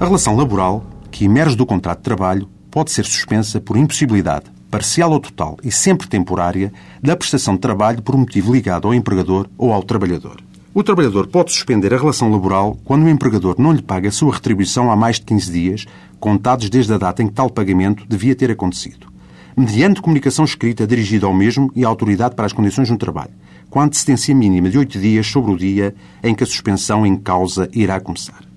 A relação laboral, que emerge do contrato de trabalho, pode ser suspensa por impossibilidade, parcial ou total e sempre temporária, da prestação de trabalho por motivo ligado ao empregador ou ao trabalhador. O trabalhador pode suspender a relação laboral quando o empregador não lhe paga a sua retribuição há mais de 15 dias, contados desde a data em que tal pagamento devia ter acontecido, mediante comunicação escrita dirigida ao mesmo e à autoridade para as condições no trabalho, com antecedência mínima de 8 dias sobre o dia em que a suspensão em causa irá começar.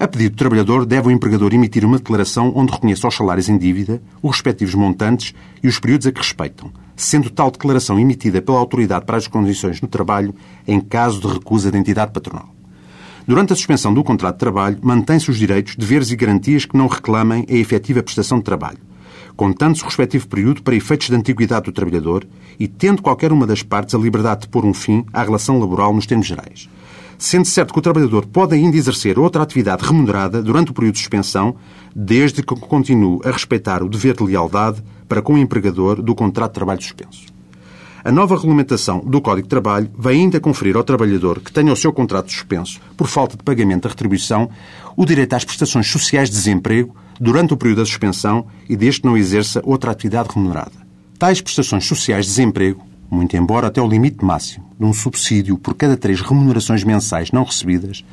A pedido do trabalhador, deve o empregador emitir uma declaração onde reconheça os salários em dívida, os respectivos montantes e os períodos a que respeitam, sendo tal declaração emitida pela autoridade para as condições no trabalho em caso de recusa da entidade patronal. Durante a suspensão do contrato de trabalho, mantém-se os direitos, deveres e garantias que não reclamem a efetiva prestação de trabalho, contando-se o respectivo período para efeitos de antiguidade do trabalhador e tendo qualquer uma das partes a liberdade de pôr um fim à relação laboral nos termos gerais sendo certo que o trabalhador pode ainda exercer outra atividade remunerada durante o período de suspensão, desde que continue a respeitar o dever de lealdade para com o empregador do contrato de trabalho suspenso. A nova regulamentação do Código de Trabalho vai ainda conferir ao trabalhador que tenha o seu contrato suspenso por falta de pagamento da retribuição o direito às prestações sociais de desemprego durante o período da suspensão e deste não exerça outra atividade remunerada. Tais prestações sociais de desemprego muito embora até o limite máximo de um subsídio por cada três remunerações mensais não recebidas,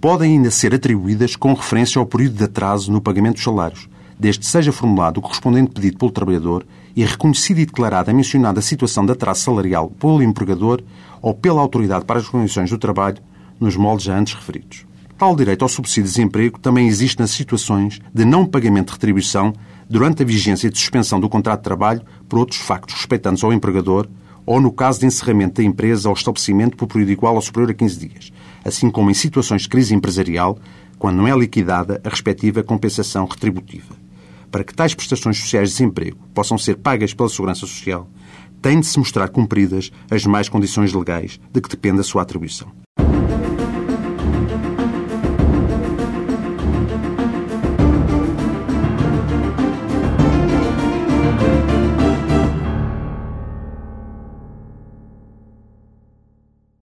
podem ainda ser atribuídas com referência ao período de atraso no pagamento dos salários, desde que seja formulado o correspondente pedido pelo trabalhador e reconhecida e declarada a mencionada situação de atraso salarial pelo empregador ou pela autoridade para as condições do trabalho, nos moldes já antes referidos. Tal direito ao subsídio de desemprego também existe nas situações de não pagamento de retribuição durante a vigência de suspensão do contrato de trabalho por outros factos respeitantes ao empregador, ou no caso de encerramento da empresa ou estabelecimento por período igual ou superior a 15 dias, assim como em situações de crise empresarial, quando não é liquidada a respectiva compensação retributiva. Para que tais prestações sociais de desemprego possam ser pagas pela Segurança Social, têm de se mostrar cumpridas as mais condições legais de que depende a sua atribuição.